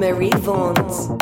Marie Vaughns.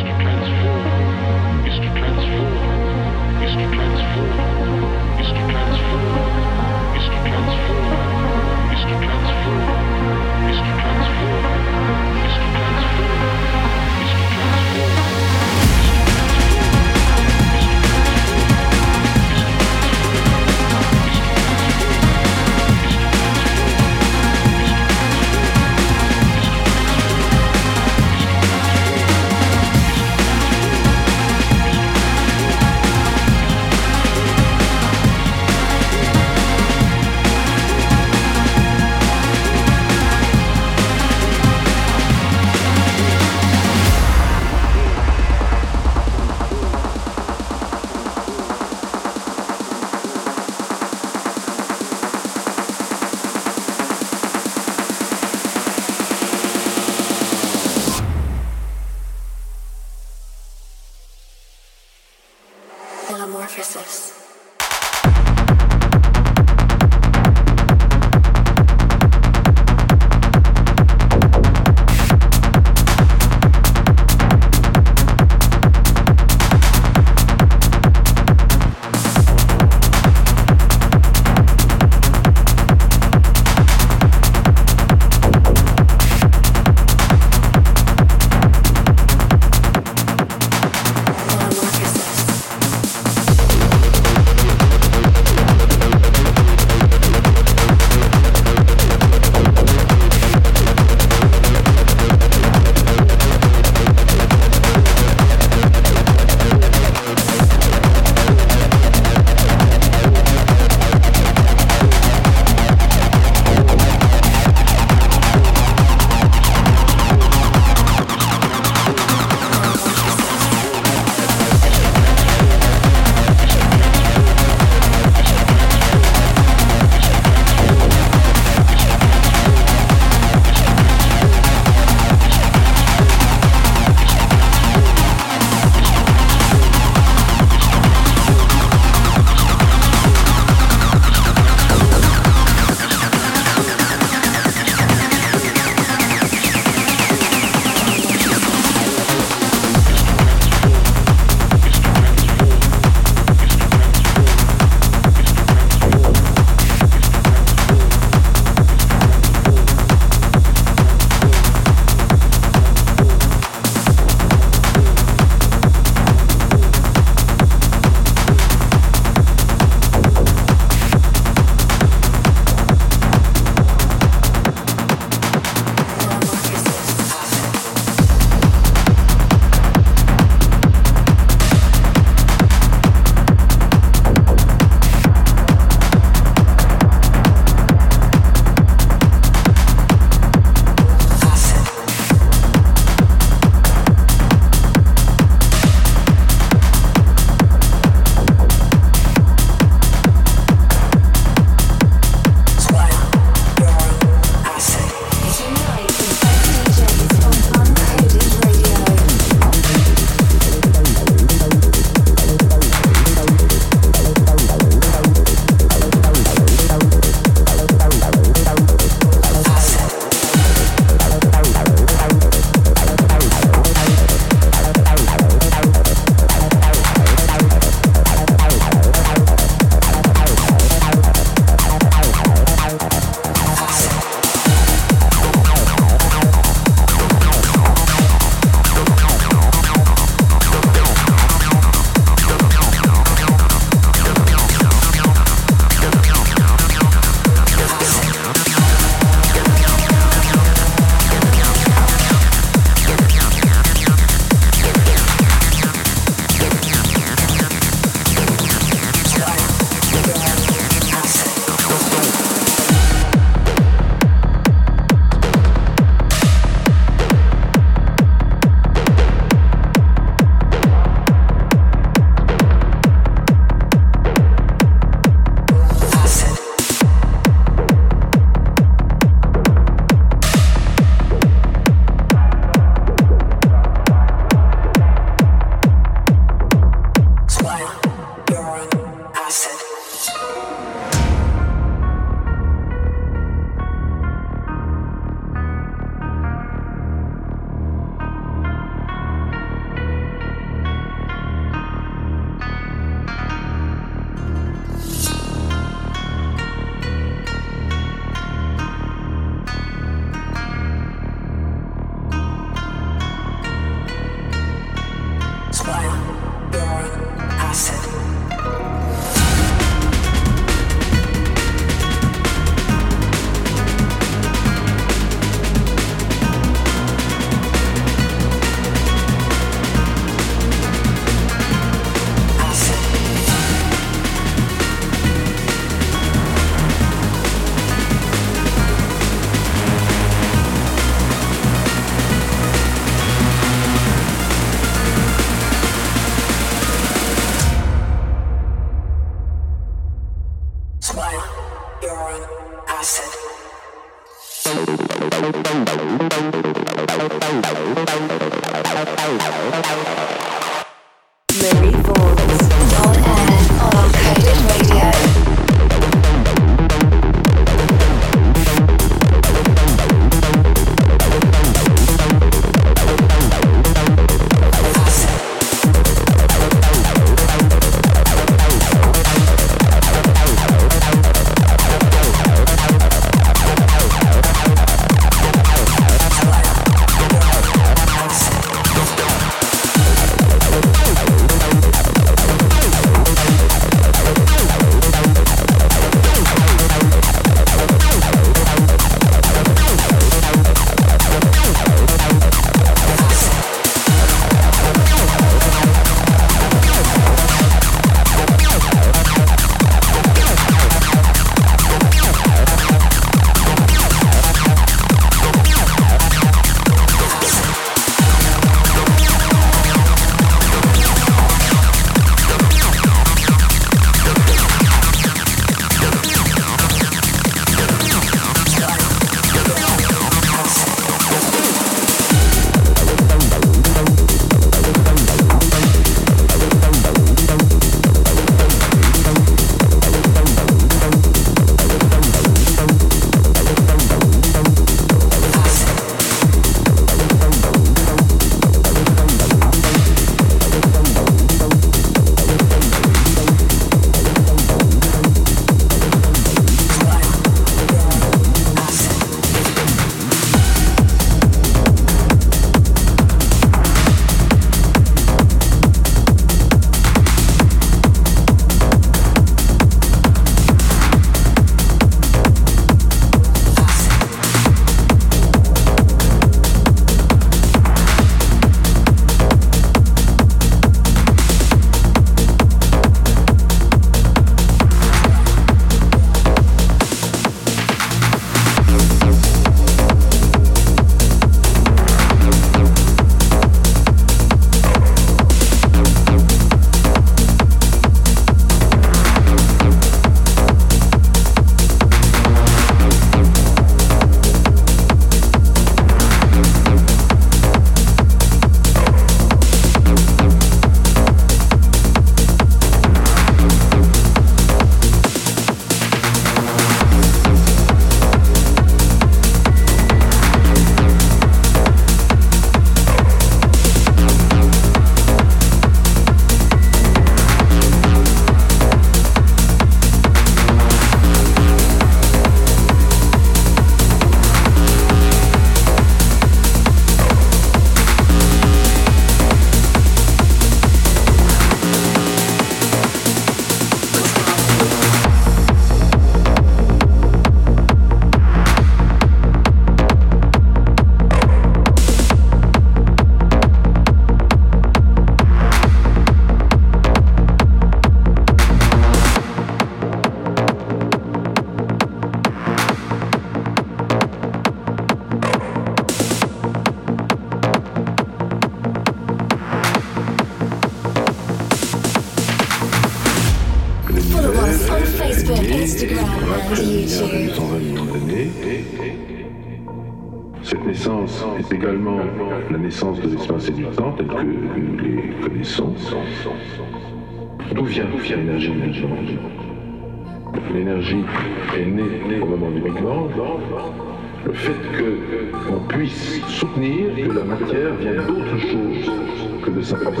Sa propre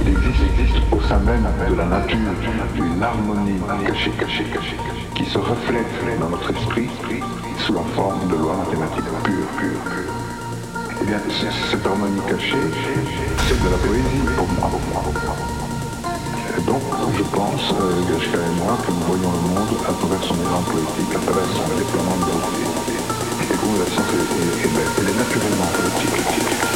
Il existe, au sein même de la nature une harmonie cachée, cachée, cachée, qui se reflète dans notre esprit sous la forme de lois mathématiques pures, pures. Eh bien, cette harmonie cachée, c'est de la poésie pour moi. Donc, je pense, euh, et moi, que nous voyons le monde à travers son élan politique, à travers son déploiement de Et que la science est, belle, elle est naturellement.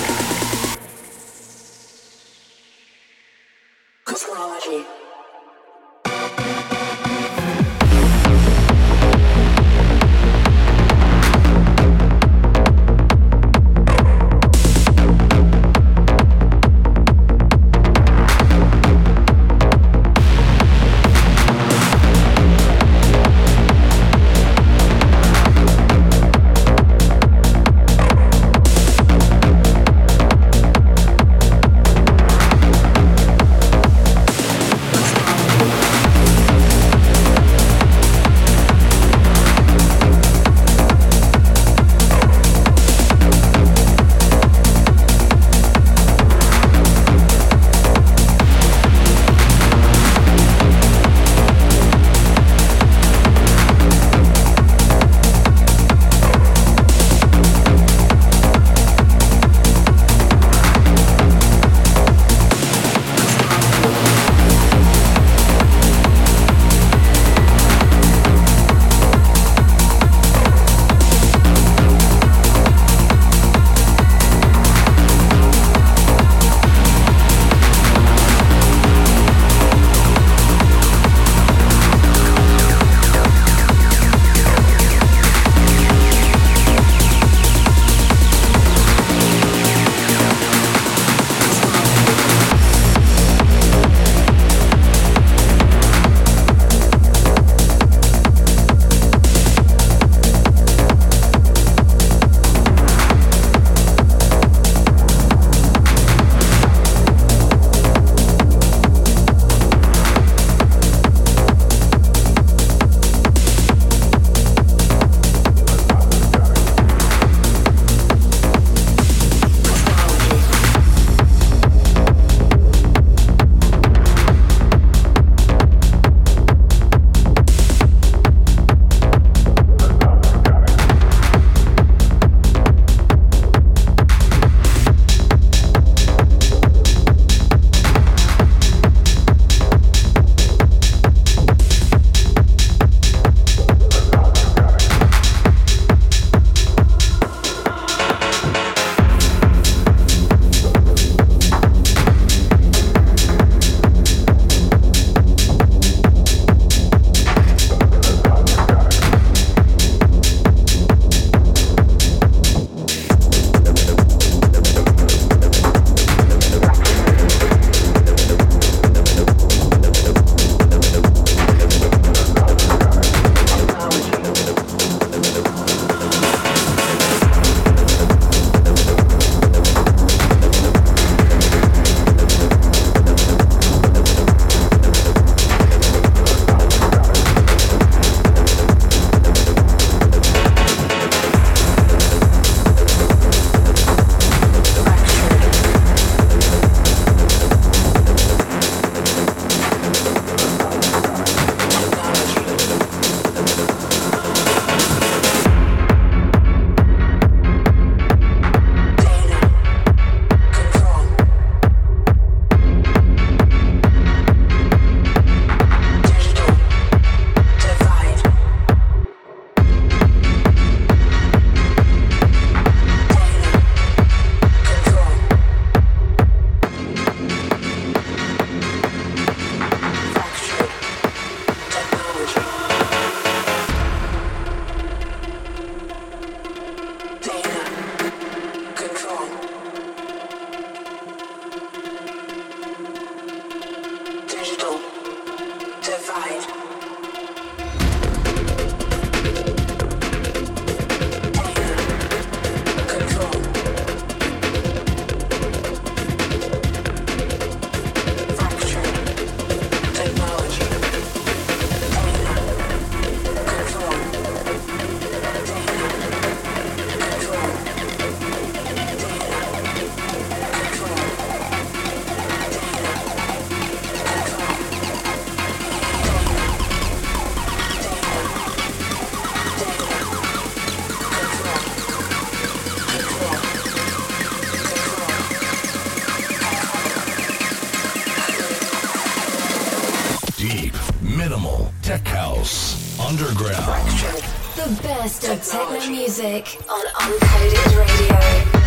Music on Uncoded Radio.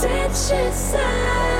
did she say?